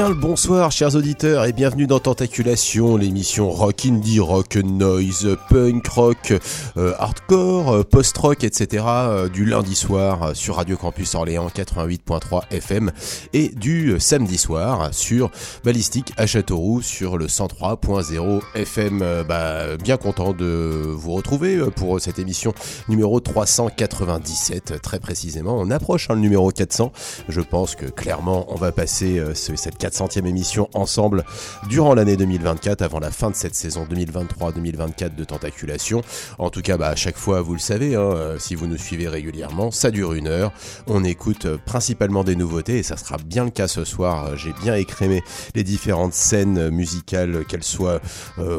bien le bonsoir chers auditeurs et bienvenue dans Tentaculation, l'émission rock indie, rock noise, punk rock, euh, hardcore, euh, post-rock, etc. euh, du lundi soir sur Radio Campus Orléans 88.3 FM et du samedi soir sur Ballistique à Châteauroux sur le 103.0 FM. Bah, bien content de vous retrouver pour cette émission numéro 397 très précisément. On approche hein, le numéro 400. Je pense que clairement on va passer ce- cette 400e émission ensemble durant l'année 2024 avant la fin de cette saison 2023-2024 de Tentaculation. En tout cas, bah, à chaque fois, vous le savez, hein, euh, si vous nous suivez régulièrement, ça dure une heure. On écoute euh, principalement des nouveautés et ça sera bien le cas ce soir. Euh, J'ai bien écrémé les différentes scènes musicales, qu'elles soient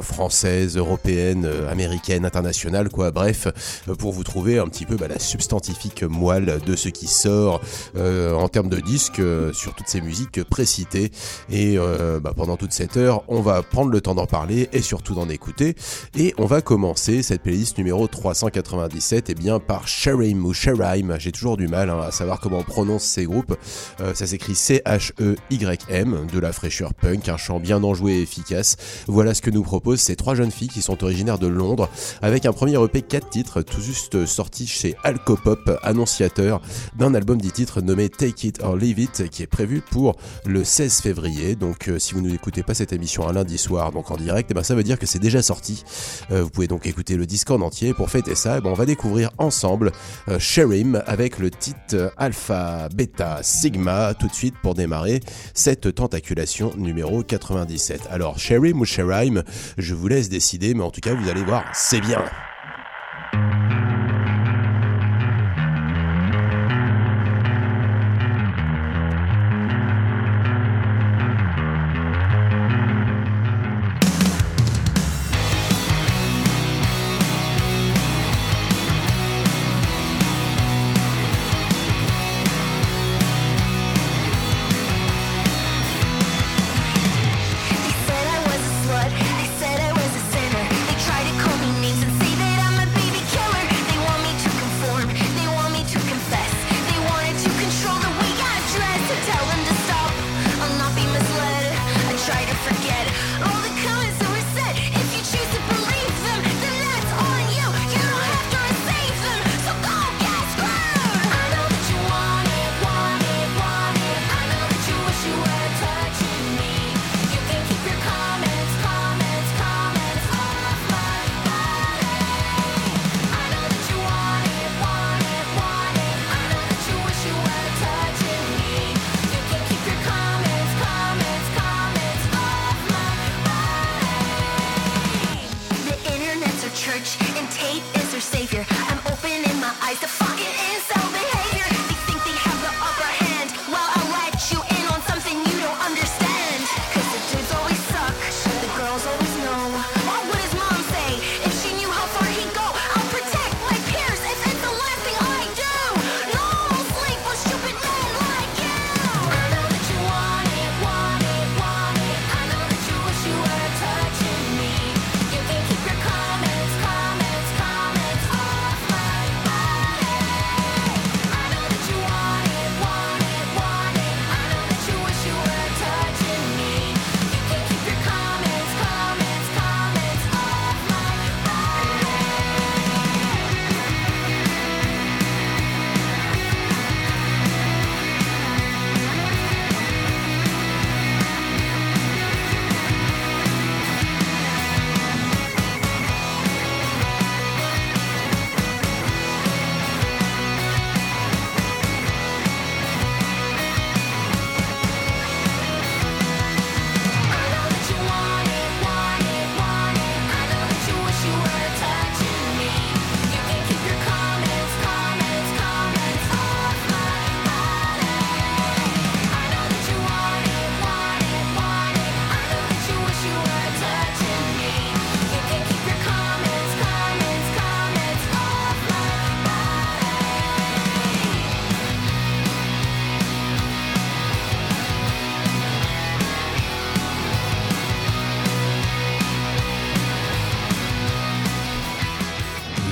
françaises, européennes, américaines, internationales, quoi. Bref, pour vous trouver un petit peu bah, la substantifique moelle de ce qui sort en termes de disques sur toutes ces musiques précitées. Et euh, bah, pendant toute cette heure, on va prendre le temps d'en parler et surtout d'en écouter. Et on va commencer cette playlist numéro 397 et bien par Sharim ou Sharaim. J'ai toujours du mal hein, à savoir comment on prononce ces groupes. Euh, ça s'écrit C-H-E-Y-M, de la fraîcheur punk, un chant bien enjoué et efficace. Voilà ce que nous proposent ces trois jeunes filles qui sont originaires de Londres, avec un premier EP 4 titres, tout juste sorti chez Alcopop, annonciateur d'un album 10 titres nommé Take It or Leave It, qui est prévu pour le 16 février. Donc euh, si vous n'écoutez pas cette émission un lundi soir, donc en direct, eh ben, ça veut dire que c'est déjà sorti. Euh, vous pouvez donc écouter le disque en entier. Pour fêter ça, eh ben, on va découvrir ensemble euh, Sherim avec le titre Alpha, Beta, Sigma, tout de suite pour démarrer cette tentaculation numéro 97. Alors, Sherim ou Sherim, je vous laisse décider, mais en tout cas, vous allez voir, c'est bien.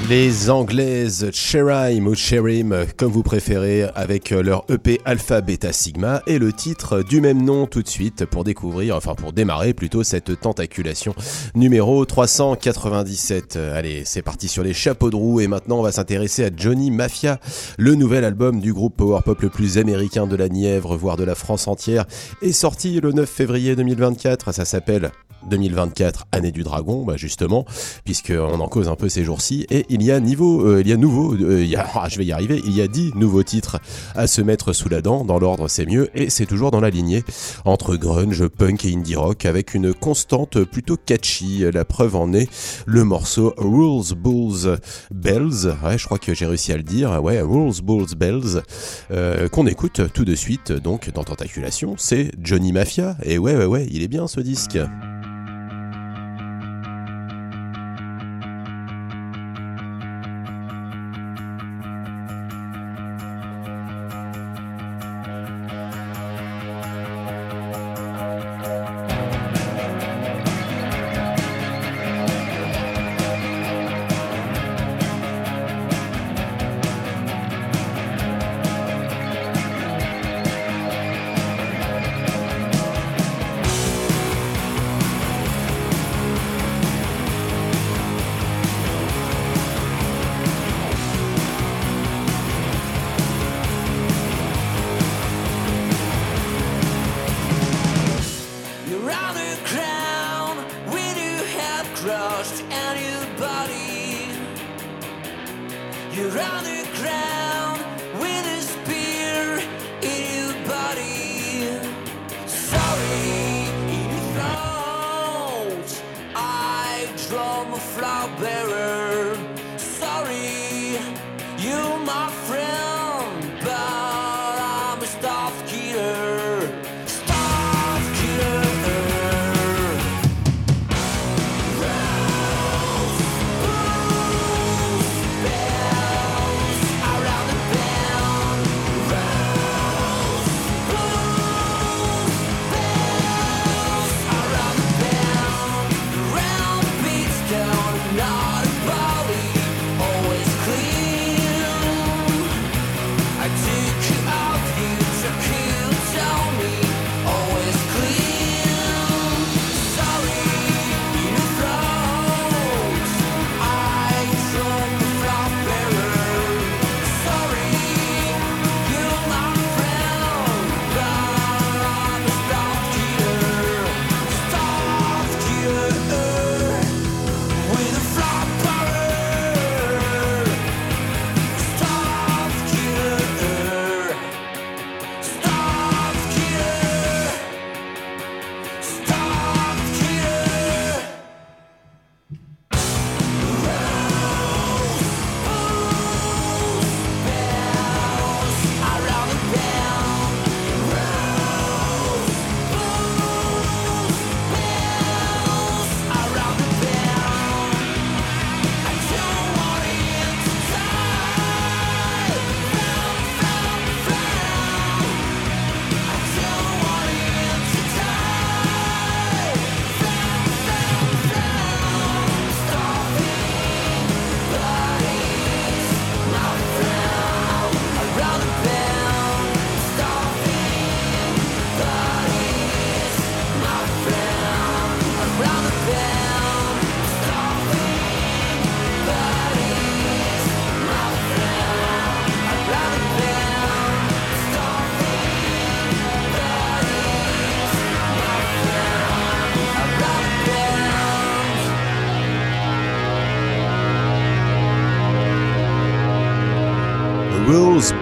Les anglaises Cherim ou Cherim, comme vous préférez, avec leur EP Alpha Beta Sigma et le titre du même nom tout de suite pour découvrir, enfin pour démarrer plutôt cette tentaculation numéro 397. Allez, c'est parti sur les chapeaux de roue et maintenant on va s'intéresser à Johnny Mafia, le nouvel album du groupe power pop le plus américain de la Nièvre, voire de la France entière, est sorti le 9 février 2024. Ça s'appelle 2024, année du dragon, bah justement, puisqu'on en cause un peu ces jours-ci. Et il y a niveau, euh, il y a nouveau, euh, il ah, je vais y arriver, il y a 10 nouveaux titres à se mettre sous la dent. Dans l'ordre, c'est mieux, et c'est toujours dans la lignée entre grunge, punk et indie rock, avec une constante plutôt catchy. La preuve en est le morceau Rules Bulls Bells. Ouais, je crois que j'ai réussi à le dire. Ouais, Rules Bulls Bells, euh, qu'on écoute tout de suite. Donc, dans Tentaculation, c'est Johnny Mafia. Et ouais, ouais, ouais, il est bien ce disque.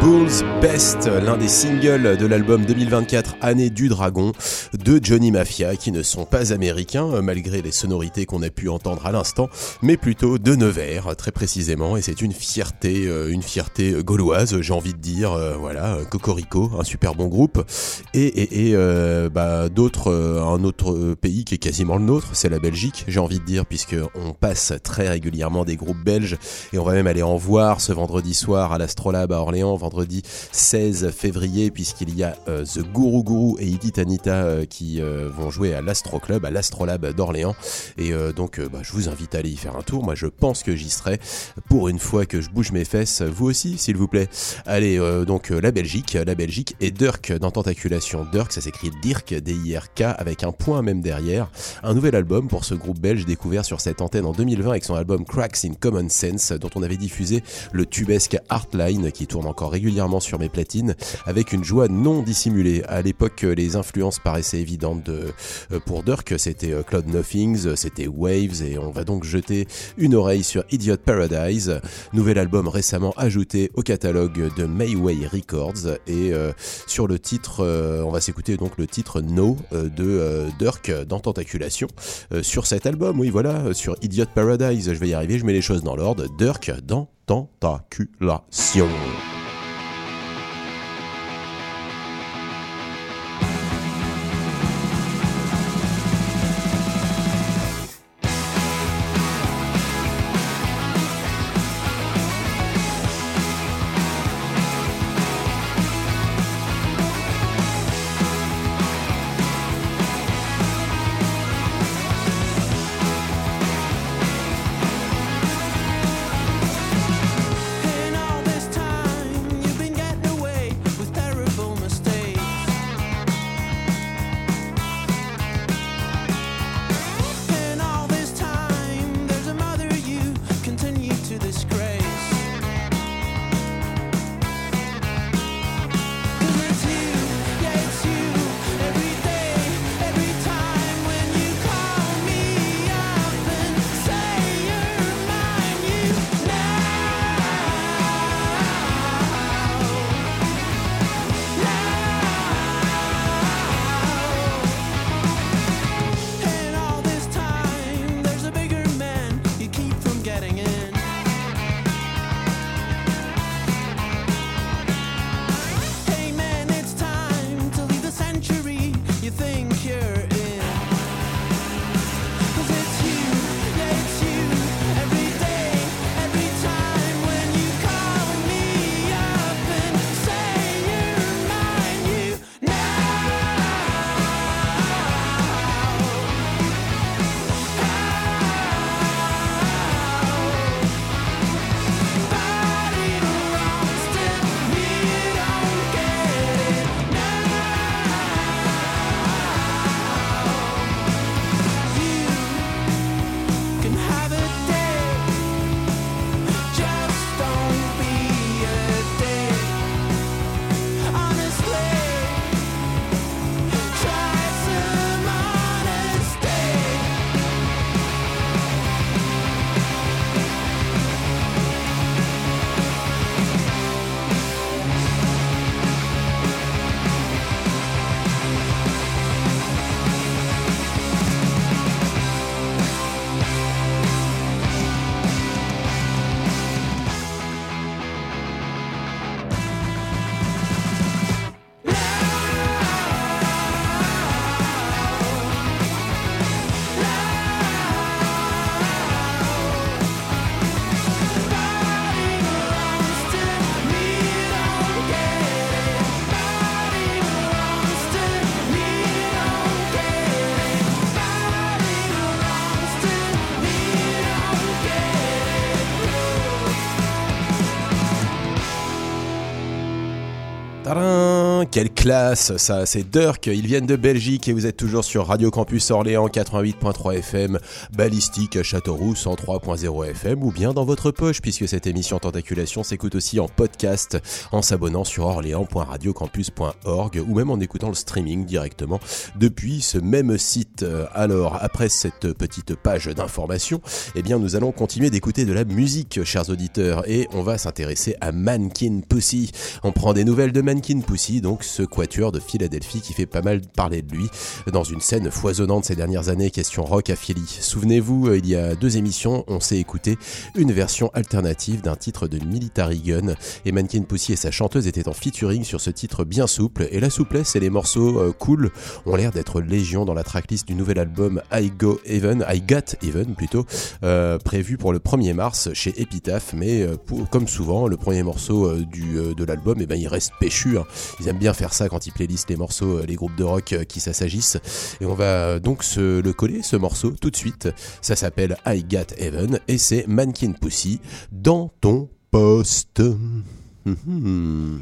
Rules Bulls Best, l'un des singles de l'album 2024 Année du Dragon de Johnny Mafia, qui ne sont pas américains euh, malgré les sonorités qu'on a pu entendre à l'instant, mais plutôt de Nevers très précisément, et c'est une fierté, euh, une fierté gauloise, j'ai envie de dire, euh, voilà, Cocorico, un super bon groupe, et, et, et bah, d'autres, un autre pays qui est quasiment le nôtre, c'est la Belgique, j'ai envie de dire, puisque on passe très régulièrement des groupes belges, et on va même aller en voir ce vendredi soir à l'Astrolabe à Orléans vendredi 16 février, puisqu'il y a euh, The Guru Guru et Edith Anita euh, qui euh, vont jouer à l'Astro Club, à l'Astrolabe d'Orléans. Et donc, bah, je vous invite à aller y faire un tour. Moi, je pense que j'y serai pour une fois que je bouge mes fesses. Vous aussi, s'il vous plaît. Allez, donc la Belgique, la Belgique et Dirk dans Tentaculation. Dirk, ça s'écrit Dirk, D-I-R-K, avec un point même derrière. Un nouvel album pour ce groupe belge découvert sur cette antenne en 2020 avec son album Cracks in Common Sense, dont on avait diffusé le tubesque Heartline qui tourne encore régulièrement sur mes platines, avec une joie non dissimulée. À l'époque, les influences paraissaient évidentes de, euh, pour Dirk, c'était euh, Cloud Nothings, c'était Waves, et on va donc jeter une oreille sur Idiot Paradise, nouvel album récemment ajouté au catalogue de Mayway Records, et euh, sur le titre, on va s'écouter donc le titre No de Dirk dans Tentaculation. Sur cet album, oui voilà, sur Idiot Paradise, je vais y arriver, je mets les choses dans l'ordre, Dirk dans Tentaculation. Classe ça, c'est Dirk, ils viennent de Belgique et vous êtes toujours sur Radio Campus Orléans 88.3 FM, Ballistique à Châteauroux 103.0 FM ou bien dans votre poche puisque cette émission Tentaculation s'écoute aussi en podcast en s'abonnant sur orléans.radiocampus.org ou même en écoutant le streaming directement depuis ce même site. Alors après cette petite page d'information, eh bien nous allons continuer d'écouter de la musique chers auditeurs et on va s'intéresser à Mankin Pussy. On prend des nouvelles de Mankin Pussy donc ce de Philadelphie qui fait pas mal parler de lui dans une scène foisonnante ces dernières années, question rock à Philly. Souvenez-vous, euh, il y a deux émissions, on s'est écouté une version alternative d'un titre de Military Gun et Mannequin Pussy et sa chanteuse étaient en featuring sur ce titre bien souple et la souplesse et les morceaux euh, cool ont l'air d'être légion dans la tracklist du nouvel album I Go Even, I Got Even plutôt, euh, prévu pour le 1er mars chez Epitaph, mais comme souvent, le premier morceau du, de l'album, eh ben, il reste péchu. hein. Ils aiment bien faire ça quand ils playlistent les morceaux, euh, les groupes de rock euh, qui s'assagissent. Et on va euh, donc se le coller, ce morceau, tout de suite. Ça s'appelle I Got Even et c'est Mannequin Pussy dans ton poste. Hum,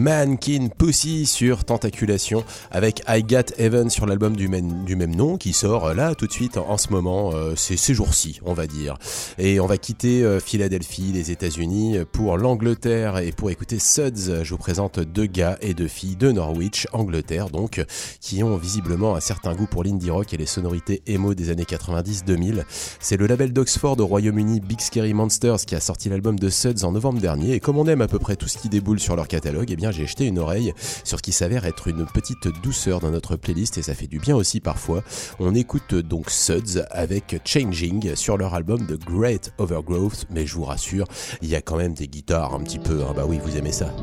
Mannequin Pussy sur Tentaculation avec I Got Heaven sur l'album du même, du même nom qui sort euh, là tout de suite en, en ce moment, euh, c'est ces jours-ci on va dire. Et on va quitter euh, Philadelphie, les États-Unis pour l'Angleterre et pour écouter Suds, je vous présente deux gars et deux filles de Norwich, Angleterre donc, qui ont visiblement un certain goût pour l'indie rock et les sonorités emo des années 90-2000. C'est le label d'Oxford au Royaume-Uni Big Scary Monsters qui a sorti l'album de Suds en novembre dernier et comme on aime à peu près tout ce qui déboule sur leur catalogue, eh bien j'ai jeté une oreille sur ce qui s'avère être une petite douceur dans notre playlist et ça fait du bien aussi parfois. On écoute donc Suds avec Changing sur leur album The Great Overgrowth, mais je vous rassure, il y a quand même des guitares un petit peu, hein. bah oui vous aimez ça.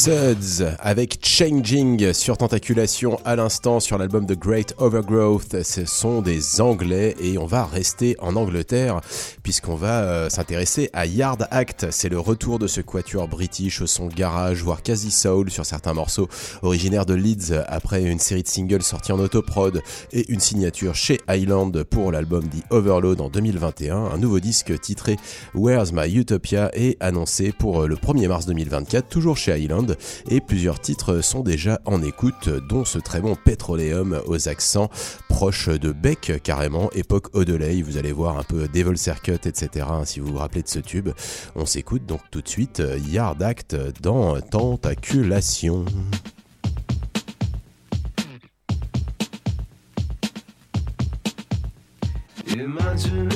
Suds avec Changing sur Tentaculation à l'instant sur l'album The Great Overgrowth. Ce sont des Anglais et on va rester en Angleterre puisqu'on va euh, s'intéresser à Yard Act. C'est le retour de ce quatuor british au son garage, voire quasi soul sur certains morceaux, originaire de Leeds après une série de singles sortis en autoprod et une signature chez Island pour l'album The Overload en 2021. Un nouveau disque titré Where's My Utopia est annoncé pour le 1er mars 2024, toujours chez Island et plusieurs titres sont déjà en écoute, dont ce très bon Petroleum aux accents proches de Beck carrément, époque Odelay, vous allez voir un peu Devil Circuit, etc. hein, si vous vous rappelez de ce tube. On s'écoute donc tout de suite Yard Act dans Tentaculation. Imagine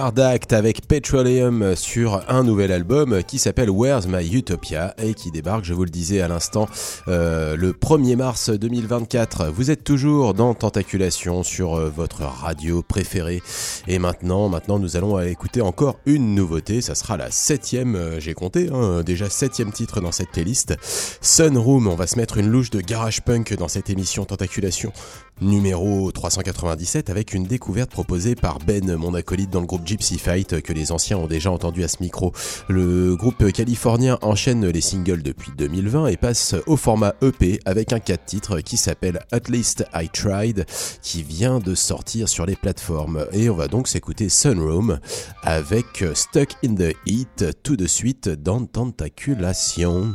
Yard avec Petroleum sur un nouvel album qui s'appelle Where's My Utopia et qui débarque, je vous le disais à l'instant, euh, le 1er mars 2024. Vous êtes toujours dans Tentaculation sur euh, votre radio préférée. Et maintenant, maintenant, nous allons écouter encore une nouveauté. Ça sera la septième, euh, j'ai compté, hein, déjà septième titre dans cette playlist. Sunroom, on va se mettre une louche de garage punk dans cette émission Tentaculation Numéro 397 avec une découverte proposée par Ben, mon acolyte dans le groupe Gypsy Fight que les anciens ont déjà entendu à ce micro. Le groupe californien enchaîne les singles depuis 2020 et passe au format EP avec un 4 titres qui s'appelle At Least I Tried qui vient de sortir sur les plateformes. Et on va donc s'écouter Sunroom avec Stuck in the Heat tout de suite dans Tentaculation.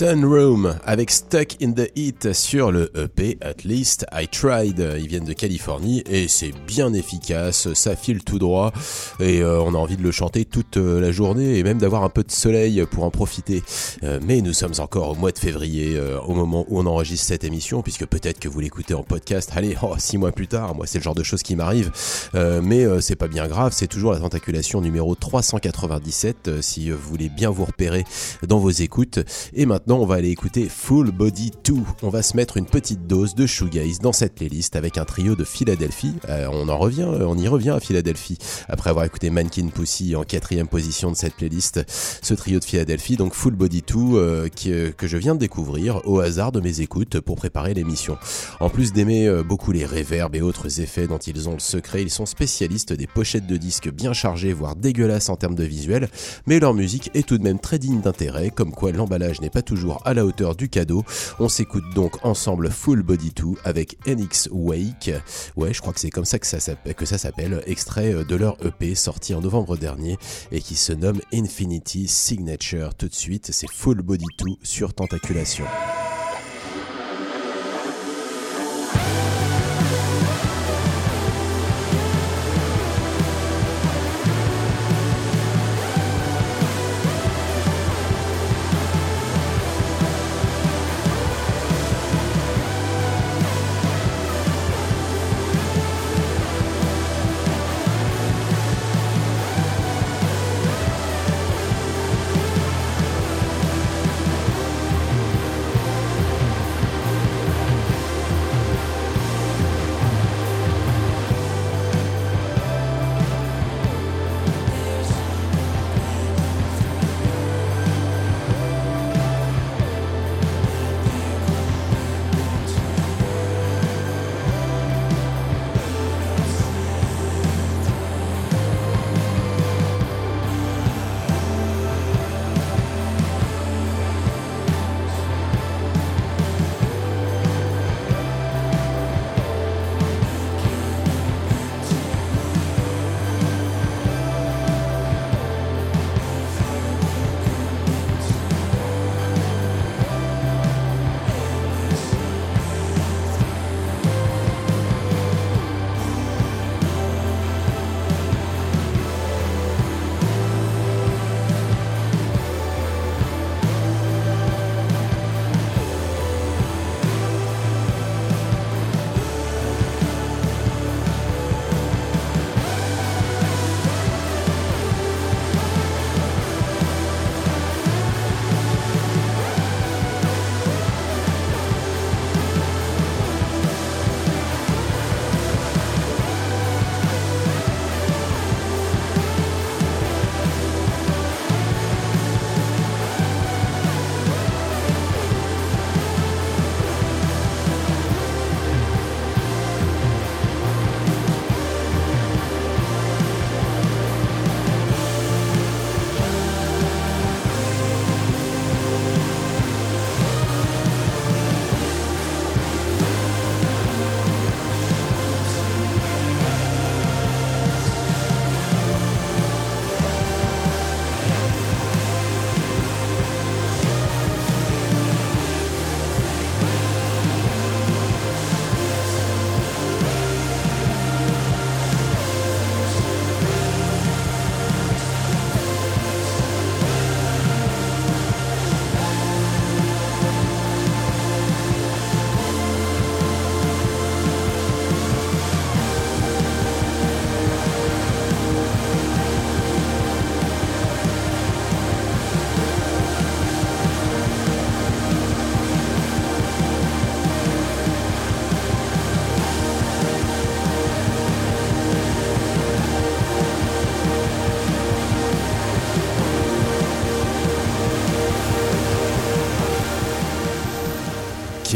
Sunroom avec Stuck in the Heat sur le EP At Least I Tried. Ils viennent de Californie et c'est bien efficace, ça file tout droit et euh, on a envie de le chanter toute euh, la journée et même d'avoir un peu de soleil pour en profiter. Euh, mais nous sommes encore au mois de février au moment où on enregistre cette émission puisque peut-être que vous l'écoutez en podcast. Allez, oh, six mois plus tard, moi c'est le genre de choses qui m'arrive. Mais c'est pas bien grave, c'est toujours la tentaculation numéro 397 euh, si vous voulez bien vous repérer dans vos écoutes. Et maintenant, on va aller écouter Full Body 2. On va se mettre une petite dose de shoegaze dans cette playlist avec un trio de Philadelphie. Euh, on en revient, euh, on y revient à Philadelphie après avoir écouté Mankin Pussy en quatrième position de cette playlist. Ce trio de Philadelphie, donc Full Body 2, euh, que je viens de découvrir au hasard de mes écoutes pour préparer l'émission. En plus d'aimer beaucoup les réverbes et autres effets dont ils ont le secret, ils sont spécialistes des pochettes de disques bien chargées, voire dégueulasses en termes de visuel, mais leur musique est tout de même très digne d'intérêt, comme quoi l'emballage n'est pas toujours à la hauteur du cadeau. On s'écoute donc ensemble Full Body 2 avec NX Wake. Ouais, je crois que c'est comme ça que ça s'appelle, extrait euh, de leur EP sorti en novembre dernier et qui se nomme Infinity Signature. Tout de suite, c'est Full Body 2 sur Tentaculation.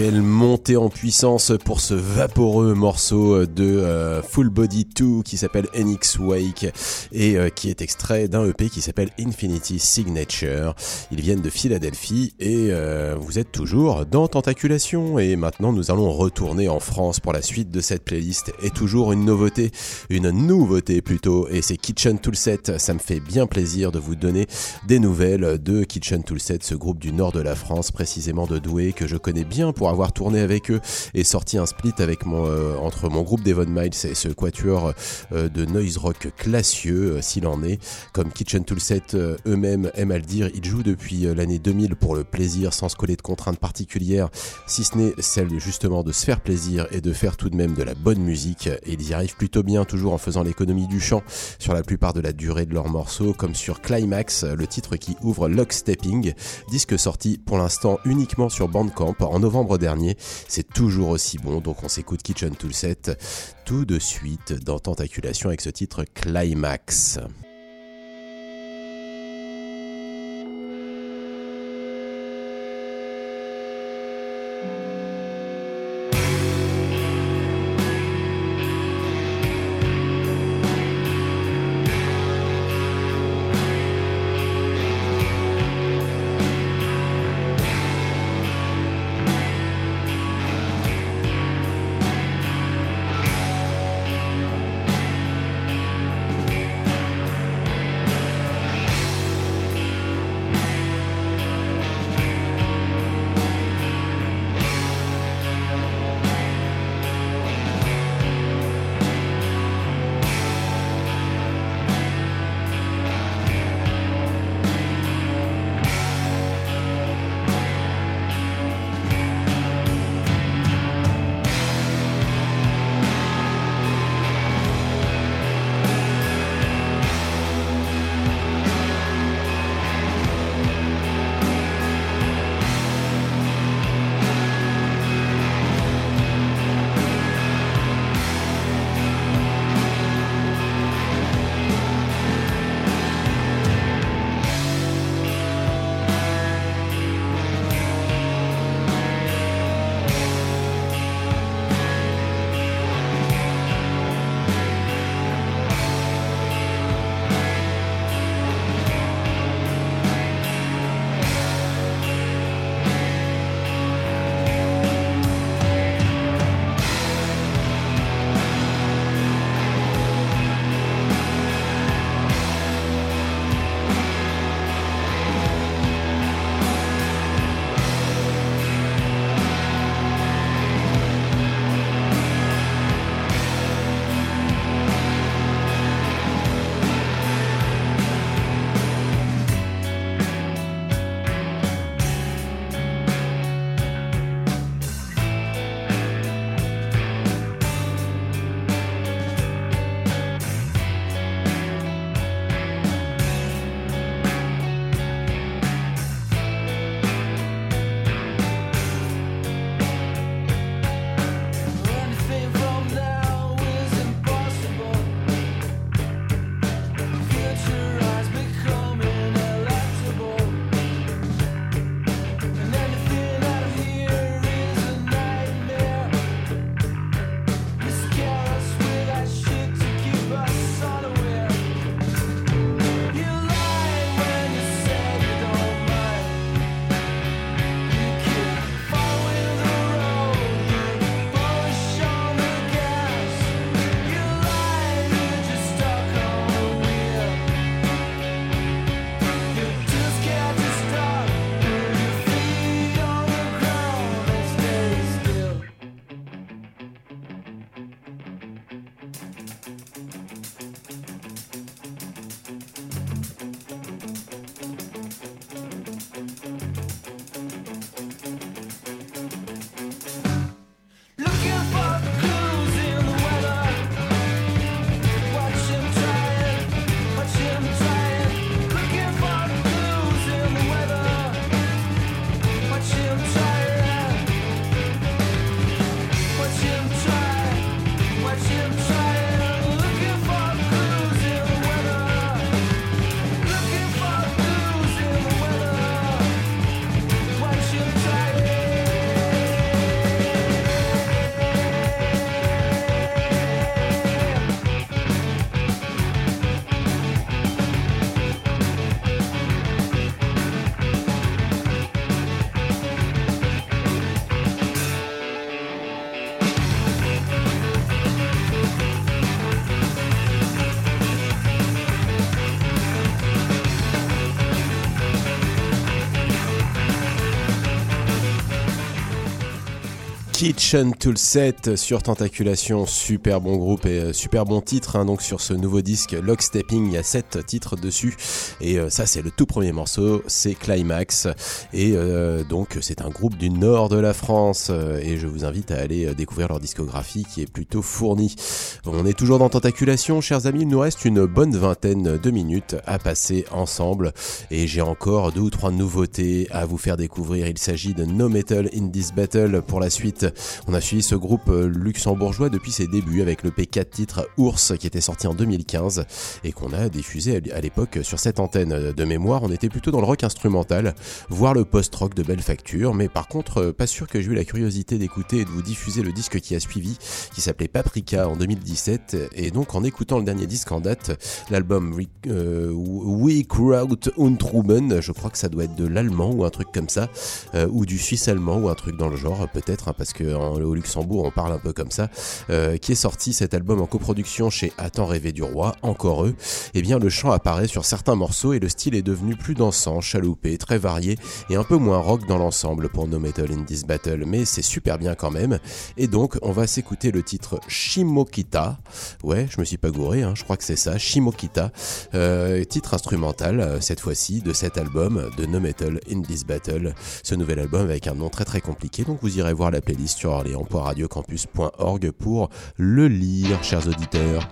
Quelle en puissance pour ce vaporeux morceau de euh, Full Body 2 qui s'appelle NX Wake et euh, qui est extrait d'un EP qui s'appelle Infinity Signature. Ils viennent de Philadelphie et euh, vous êtes toujours dans Tentaculation et maintenant nous allons retourner en France pour la suite de cette playlist et toujours une nouveauté, une nouveauté plutôt et c'est Kitchen Toolset. Ça me fait bien plaisir de vous donner des nouvelles de Kitchen Toolset, ce groupe du nord de la France, précisément de Douai que je connais bien pour avoir tourné avec eux et sorti un split avec mon, euh, entre mon groupe Devon Miles et ce quatuor euh, de noise rock classieux, euh, s'il en est. Comme Kitchen Toolset eux-mêmes aiment à le dire, ils jouent depuis l'année 2000 pour le plaisir, sans se coller de contraintes particulières, si ce n'est celle justement de se faire plaisir et de faire tout de même de la bonne musique. Et ils y arrivent plutôt bien, toujours en faisant l'économie du chant sur la plupart de la durée de leurs morceaux, comme sur Climax, le titre qui ouvre Lockstepping, disque sorti pour l'instant uniquement sur Bandcamp en novembre dernier. C'est toujours aussi bon, donc on s'écoute Kitchen Toolset tout de suite dans Tentaculation avec ce titre Climax. Kitchen Tool Set sur Tentaculation, super bon groupe et euh, super bon titre hein, donc sur ce nouveau disque Lockstepping, il y a 7 titres dessus et euh, ça c'est le tout premier morceau, c'est Climax et euh, donc c'est un groupe du nord de la France et je vous invite à aller découvrir leur discographie qui est plutôt fournie. On est toujours dans Tentaculation, chers amis, il nous reste une bonne vingtaine de minutes à passer ensemble et j'ai encore deux ou trois nouveautés à vous faire découvrir. Il s'agit de No Metal in This Battle pour la suite. On a suivi ce groupe euh, luxembourgeois depuis ses débuts avec le P4 titre Ours qui était sorti en 2015 et qu'on a diffusé à l'époque sur cette antenne. De mémoire, on était plutôt dans le rock instrumental, voire le post-rock de belle facture, mais par contre, euh, pas sûr que j'ai eu la curiosité d'écouter et de vous diffuser le disque qui a suivi, qui s'appelait Paprika en 2017. Et donc, en écoutant le dernier disque en date, l'album We, euh, Kraut und Truben, je crois que ça doit être de l'allemand ou un truc comme ça, euh, ou du suisse allemand ou un truc dans le genre, peut-être, hein, parce que au Luxembourg on parle un peu comme ça, euh, qui est sorti cet album en coproduction chez Attends rêver du roi, encore eux. Et bien le chant apparaît sur certains morceaux et le style est devenu plus dansant, chaloupé, très varié et un peu moins rock dans l'ensemble pour No Metal in This Battle, mais c'est super bien quand même. Et donc on va s'écouter le titre Shimokita. Ouais, je me suis pas gouré, hein, je crois que c'est ça, Shimokita, euh, titre instrumental euh, cette fois-ci de cet album de No Metal in This Battle, ce nouvel album avec un nom très très compliqué. Donc vous irez voir la playlist sur orléans.radiocampus.org pour le lire, chers auditeurs.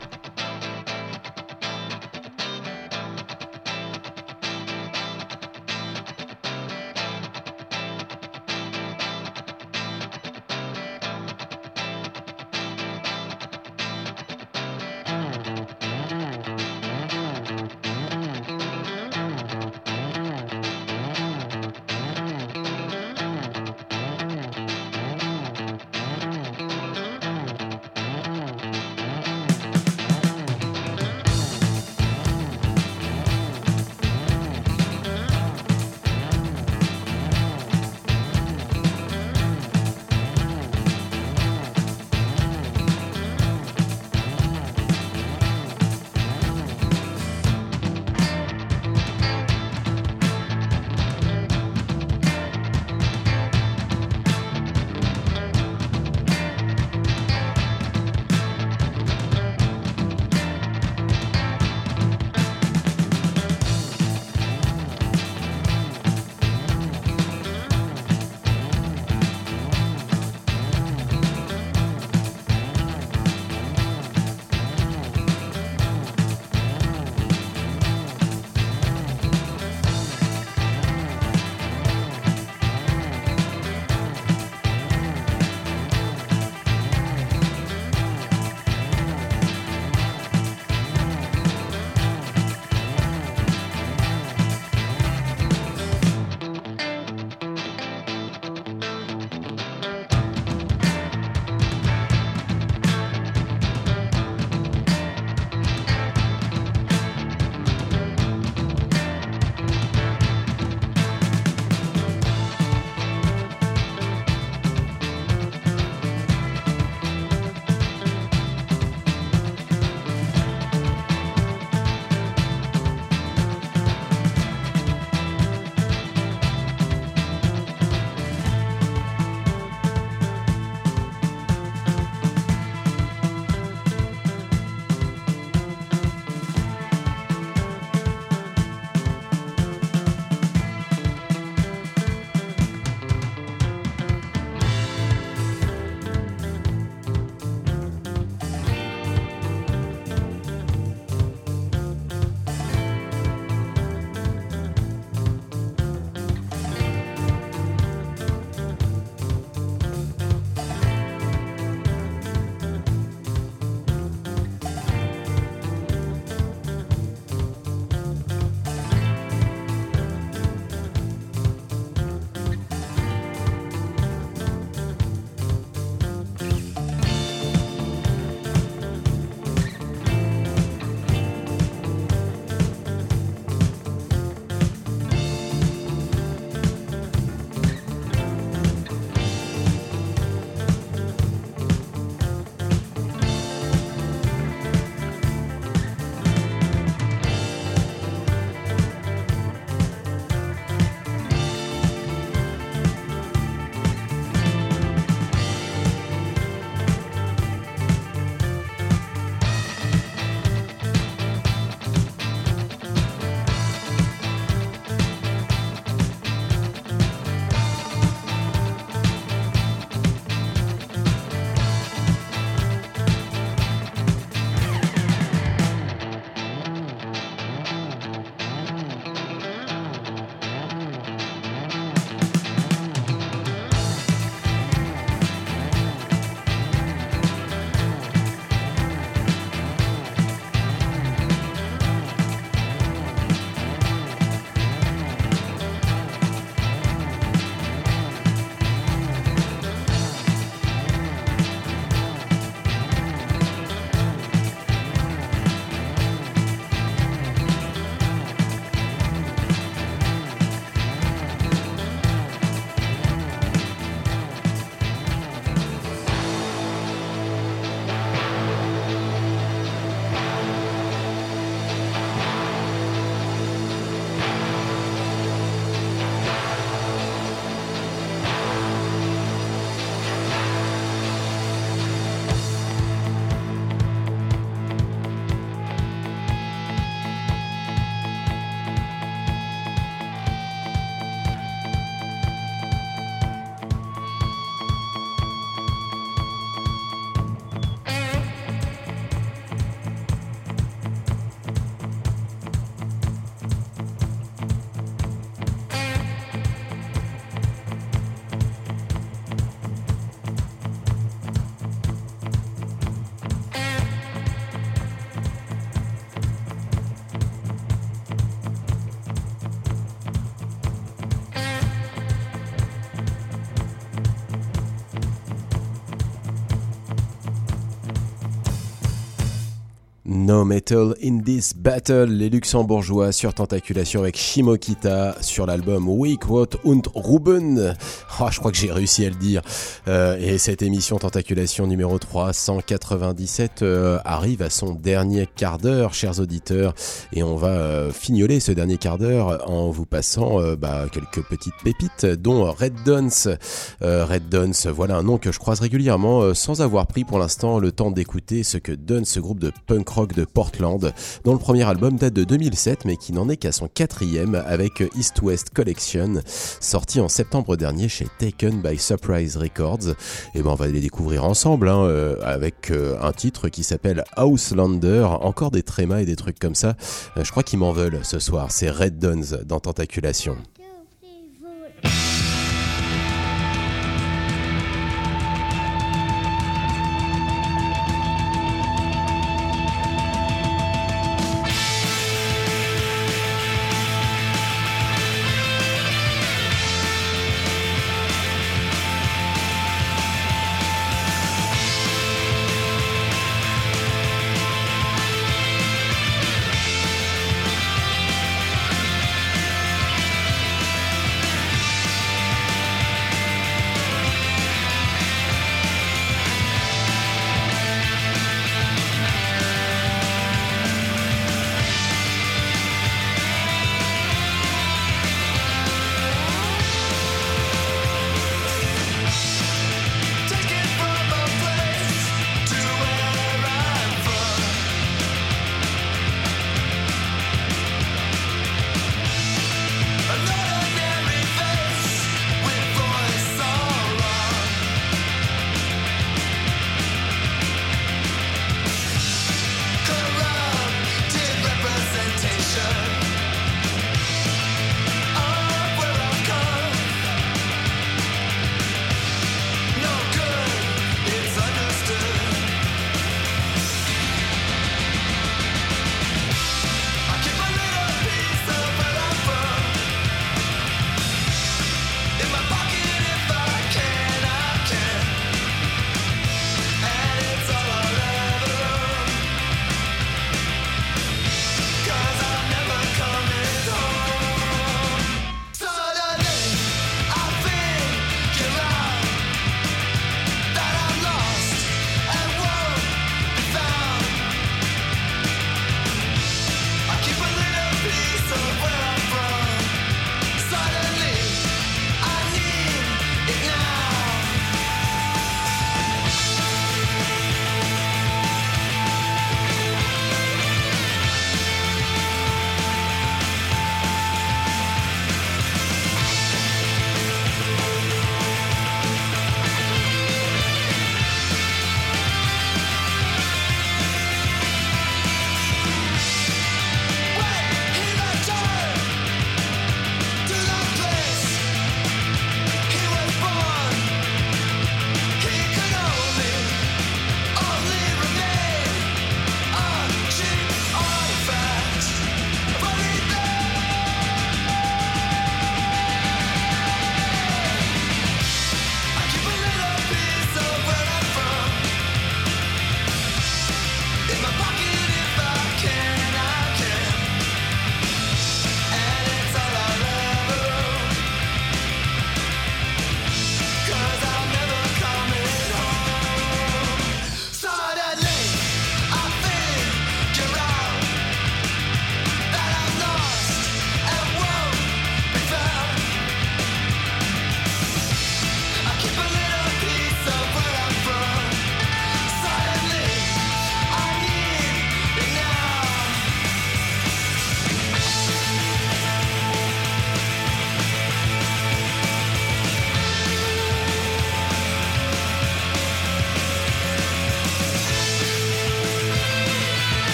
Metal in This Battle, les luxembourgeois sur Tentaculation avec Shimokita sur l'album Weak What und Ruben. Ah, je crois que j'ai réussi à le dire. Euh, et cette émission Tentaculation numéro 397 euh, arrive à son dernier quart d'heure, chers auditeurs. Et on va euh, fignoler ce dernier quart d'heure en vous passant euh, bah, quelques petites pépites, dont Red. Euh, Red Dons, voilà un nom que je croise régulièrement sans avoir pris pour l'instant le temps d'écouter ce que donne ce groupe de punk rock de Portland, dont le premier album date de 2007 mais qui n'en est qu'à son quatrième avec East West Collection, sorti en septembre dernier chez Taken by Surprise Records. Et ben on va les découvrir ensemble hein, euh, avec euh, un titre qui s'appelle Houselander, encore des trémas et des trucs comme ça. Euh, je crois qu'ils m'en veulent ce soir, c'est Red Dons dans Tentaculation.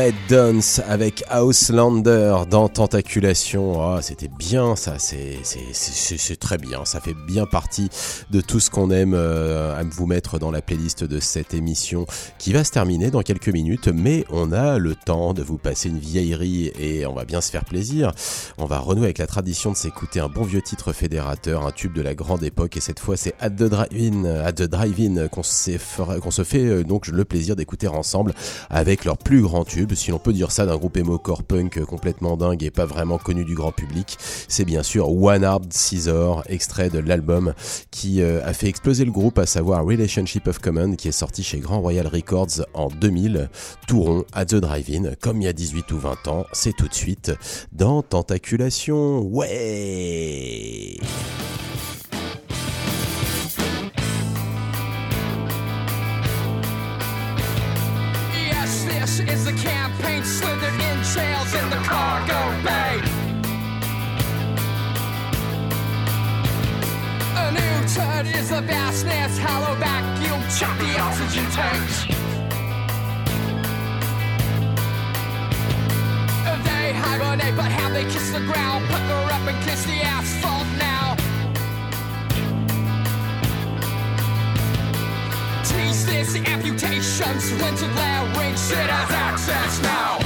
Red Dance avec Houselander dans Tentaculation. Ah, c'était bien ça, c'est très bien. Ça fait bien partie de tout ce qu'on aime euh, à vous mettre dans la playlist de cette émission qui va se terminer dans quelques minutes. Mais on a le temps de vous passer une vieillerie et on va bien se faire plaisir. On va renouer avec la tradition de s'écouter un bon vieux titre fédérateur, un tube de la grande époque. Et cette fois, c'est At the Drive-In, fera- qu'on se fait euh, donc le plaisir d'écouter ensemble avec leur plus grand tube, si l'on peut dire ça d'un groupe emo core punk euh, complètement dingue et pas vraiment connu du grand public. C'est bien sûr One Hard Scissor, extrait de l'album qui euh, a fait exploser le groupe, à savoir Relationship of Common, qui est sorti chez Grand Royal Records en 2000. Touron at the Drive-In, comme il y a 18 ou 20 ans, c'est tout de suite dans Tentaculation. Ouais! Turd is the vastness, hollow vacuum, chop the oxygen tanks. They hibernate, but how they kiss the ground, pucker up and kiss the asphalt now. Tease this amputations, rented land ring shit has access now.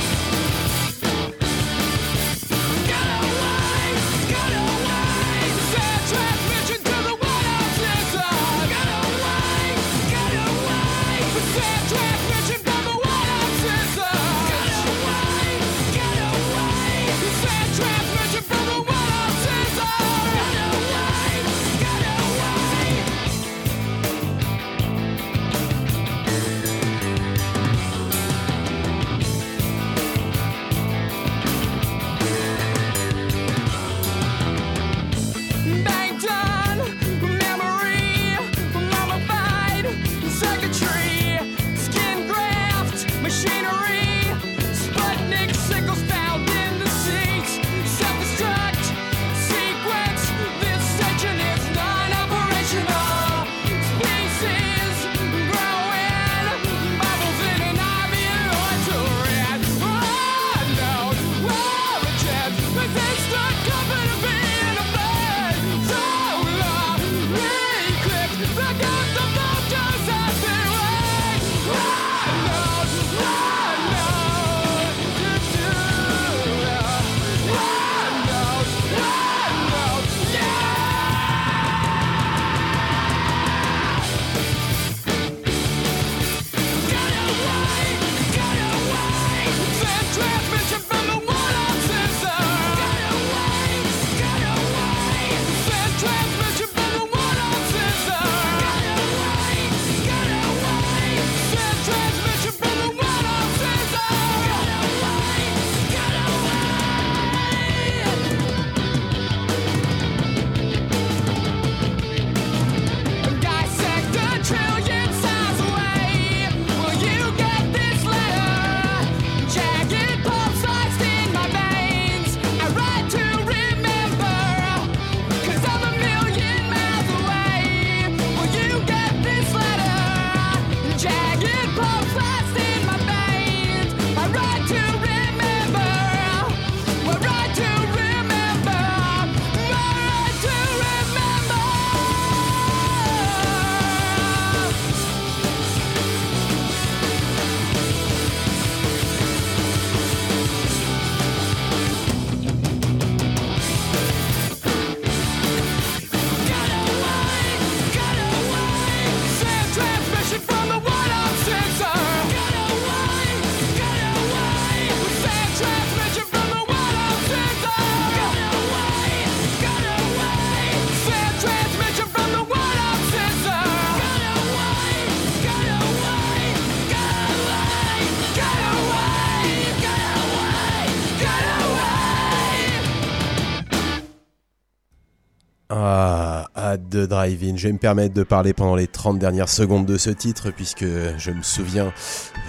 Drive-In. Je vais me permettre de parler pendant les 30 dernières secondes de ce titre puisque je me souviens,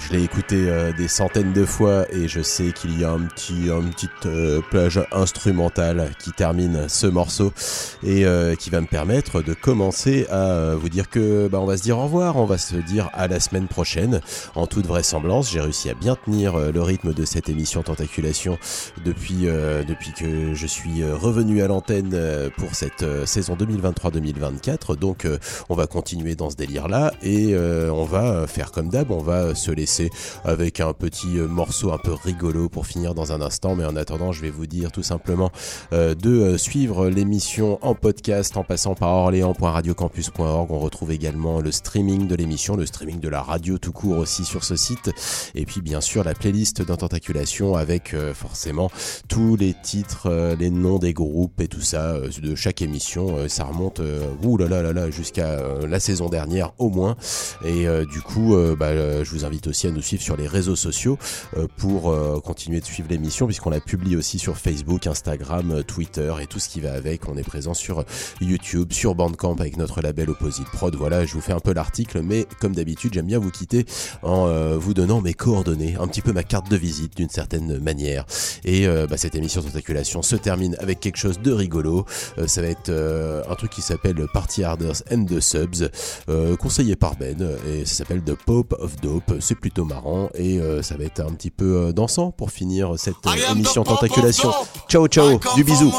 je l'ai écouté euh, des centaines de fois et je sais qu'il y a un petit, une petite euh, plage instrumentale qui termine ce morceau et euh, qui va me permettre de commencer à vous dire que bah, on va se dire au revoir, on va se dire à la semaine prochaine. En toute vraisemblance, j'ai réussi à bien tenir le rythme de cette émission Tentaculation depuis, depuis que je suis revenu à l'antenne pour cette saison 2023-2024. Donc on va continuer dans ce délire-là et euh, on va faire comme d'hab, on va se laisser avec un petit euh, morceau un peu rigolo pour finir dans un instant. Mais en attendant, je vais vous dire tout simplement euh, de euh, suivre l'émission en podcast en passant par orléans.radiocampus.org. On retrouve également le streaming de l'émission, le streaming de la radio tout court aussi sur ce site. Et puis bien sûr la playlist d'Intentaculation avec forcément tous les titres, les noms des groupes et tout ça de chaque émission. Ça remonte ouh là là là là jusqu'à la saison dernière au moins. Et du coup, bah, je vous invite aussi à nous suivre sur les réseaux sociaux euh, pour euh, continuer de suivre l'émission puisqu'on la publie aussi sur Facebook, Instagram, euh, Twitter et tout ce qui va avec. On est présent sur YouTube, sur Bandcamp avec notre label Opposite Prod. Voilà, je vous fais un peu l'article, mais comme d'habitude, j'aime bien vous quitter en vous donnant mes coordonnées, un petit peu ma carte de visite d'une certaine manière. Et bah, cette émission Tentaculation se termine avec quelque chose de rigolo. Ça va être un truc qui s'appelle Party Harders and the Subs, conseillé par Ben, et ça s'appelle The Pope of Dope. C'est plutôt marrant et euh, ça va être un petit peu euh, dansant pour finir cette euh, émission Tentaculation. Ciao ciao, du bisou.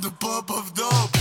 The of Dope.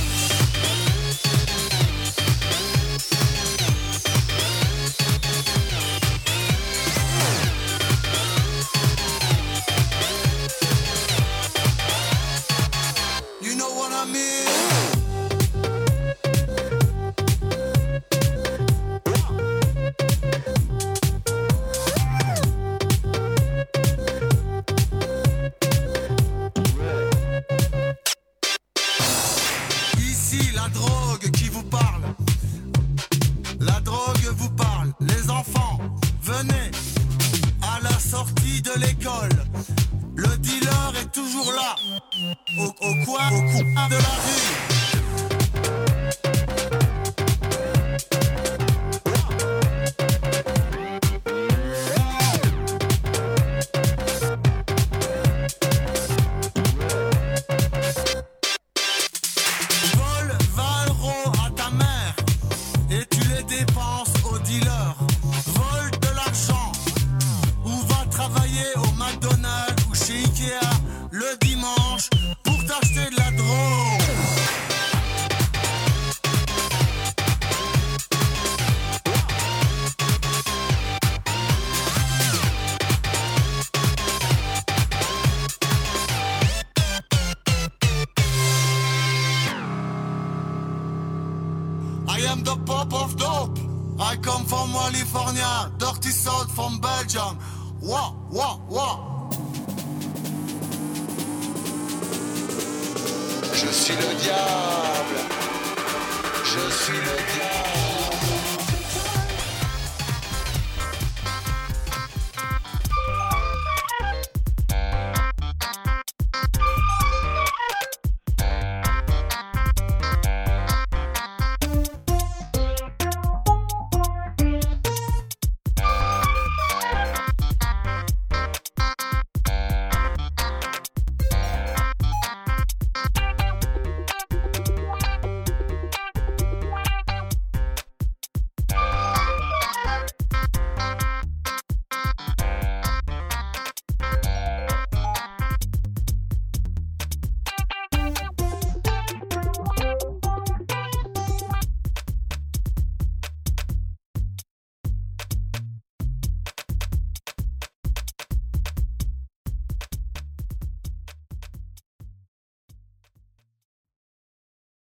Venez à la sortie de l'école. Le dealer est toujours là. Au coin, au coin de la rue.